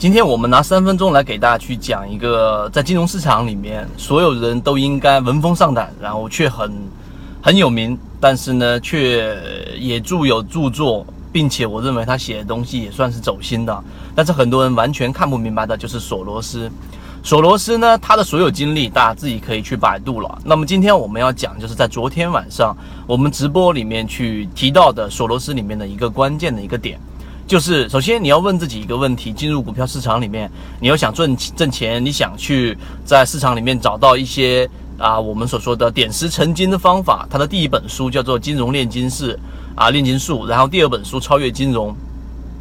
今天我们拿三分钟来给大家去讲一个在金融市场里面所有人都应该闻风丧胆，然后却很很有名，但是呢却也著有著作，并且我认为他写的东西也算是走心的，但是很多人完全看不明白的就是索罗斯。索罗斯呢，他的所有经历大家自己可以去百度了。那么今天我们要讲，就是在昨天晚上我们直播里面去提到的索罗斯里面的一个关键的一个点。就是首先你要问自己一个问题：进入股票市场里面，你要想挣挣钱，你想去在市场里面找到一些啊我们所说的点石成金的方法。他的第一本书叫做《金融炼金术》啊，炼金术。然后第二本书《超越金融》。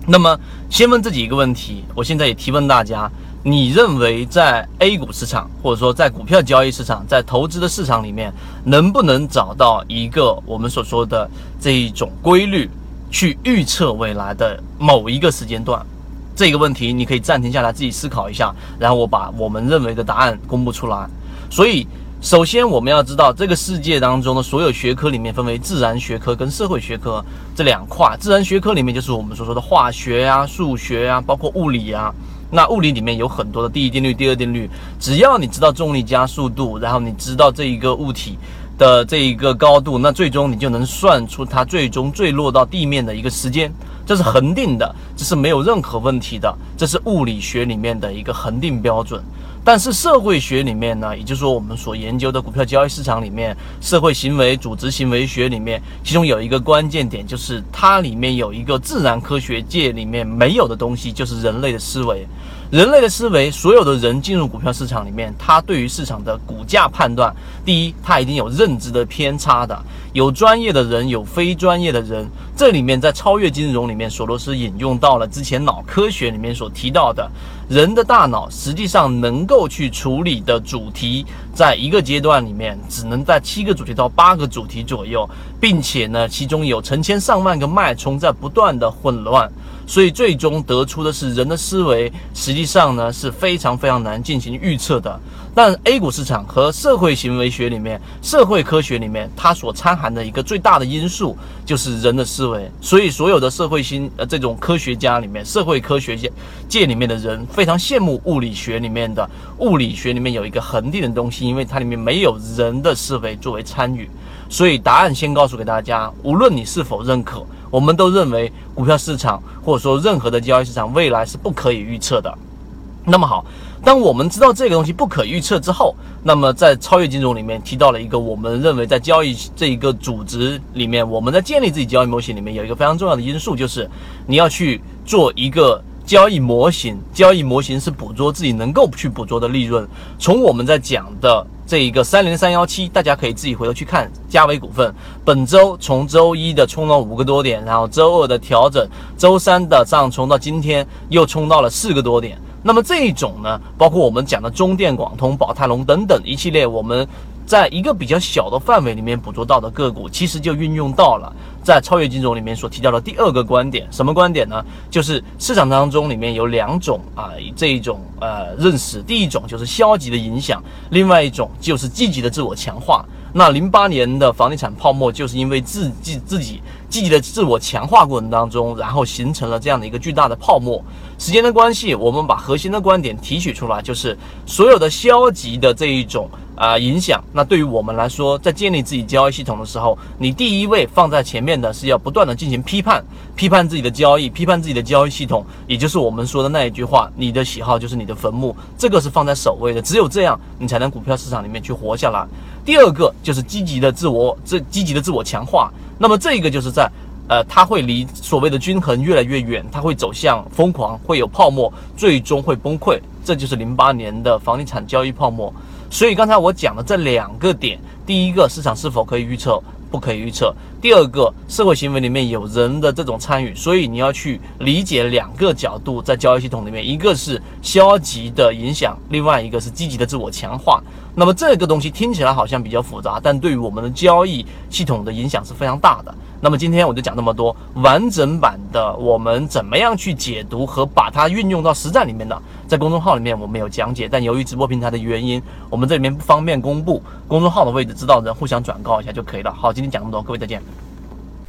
那么先问自己一个问题，我现在也提问大家：你认为在 A 股市场，或者说在股票交易市场，在投资的市场里面，能不能找到一个我们所说的这一种规律？去预测未来的某一个时间段，这个问题你可以暂停下来自己思考一下，然后我把我们认为的答案公布出来。所以，首先我们要知道这个世界当中的所有学科里面分为自然学科跟社会学科这两块。自然学科里面就是我们所说的化学呀、数学呀，包括物理呀。那物理里面有很多的第一定律、第二定律，只要你知道重力加速度，然后你知道这一个物体。的这一个高度，那最终你就能算出它最终坠落到地面的一个时间，这是恒定的，这是没有任何问题的，这是物理学里面的一个恒定标准。但是社会学里面呢，也就是说我们所研究的股票交易市场里面，社会行为、组织行为学里面，其中有一个关键点，就是它里面有一个自然科学界里面没有的东西，就是人类的思维。人类的思维，所有的人进入股票市场里面，他对于市场的股价判断，第一，他一定有认知的偏差的，有专业的人，有非专业的人。这里面在超越金融里面，索罗斯引用到了之前脑科学里面所提到的，人的大脑实际上能够去处理的主题，在一个阶段里面，只能在七个主题到八个主题左右，并且呢，其中有成千上万个脉冲在不断的混乱。所以最终得出的是，人的思维实际上呢是非常非常难进行预测的。但 A 股市场和社会行为学里面、社会科学里面，它所掺含的一个最大的因素就是人的思维。所以所有的社会心呃这种科学家里面、社会科学界界里面的人非常羡慕物理学里面的物理学里面有一个恒定的东西，因为它里面没有人的思维作为参与。所以答案先告诉给大家，无论你是否认可。我们都认为股票市场或者说任何的交易市场未来是不可以预测的。那么好，当我们知道这个东西不可预测之后，那么在超越金融里面提到了一个我们认为在交易这一个组织里面，我们在建立自己交易模型里面有一个非常重要的因素，就是你要去做一个交易模型。交易模型是捕捉自己能够去捕捉的利润。从我们在讲的。这一个三零三幺七，大家可以自己回头去看嘉维股份。本周从周一的冲了五个多点，然后周二的调整，周三的上冲到今天又冲到了四个多点。那么这一种呢，包括我们讲的中电、广通、宝泰隆等等一系列，我们。在一个比较小的范围里面捕捉到的个股，其实就运用到了在超越金融里面所提到的第二个观点。什么观点呢？就是市场当中里面有两种啊这一种呃认识。第一种就是消极的影响，另外一种就是积极的自我强化。那零八年的房地产泡沫，就是因为自己自己积极的自我强化过程当中，然后形成了这样的一个巨大的泡沫。时间的关系，我们把核心的观点提取出来，就是所有的消极的这一种。啊，影响那对于我们来说，在建立自己交易系统的时候，你第一位放在前面的是要不断的进行批判，批判自己的交易，批判自己的交易系统，也就是我们说的那一句话：你的喜好就是你的坟墓。这个是放在首位的，只有这样，你才能股票市场里面去活下来。第二个就是积极的自我，这积极的自我强化。那么这个就是在，呃，它会离所谓的均衡越来越远，它会走向疯狂，会有泡沫，最终会崩溃。这就是零八年的房地产交易泡沫。所以刚才我讲的这两个点，第一个市场是否可以预测，不可以预测；第二个社会行为里面有人的这种参与，所以你要去理解两个角度在交易系统里面，一个是消极的影响，另外一个是积极的自我强化。那么这个东西听起来好像比较复杂，但对于我们的交易系统的影响是非常大的。那么今天我就讲这么多，完整版的我们怎么样去解读和把它运用到实战里面的，在公众号里面我们有讲解，但由于直播平台的原因，我们这里面不方便公布公众号的位置，知道人互相转告一下就可以了。好，今天讲这么多，各位再见。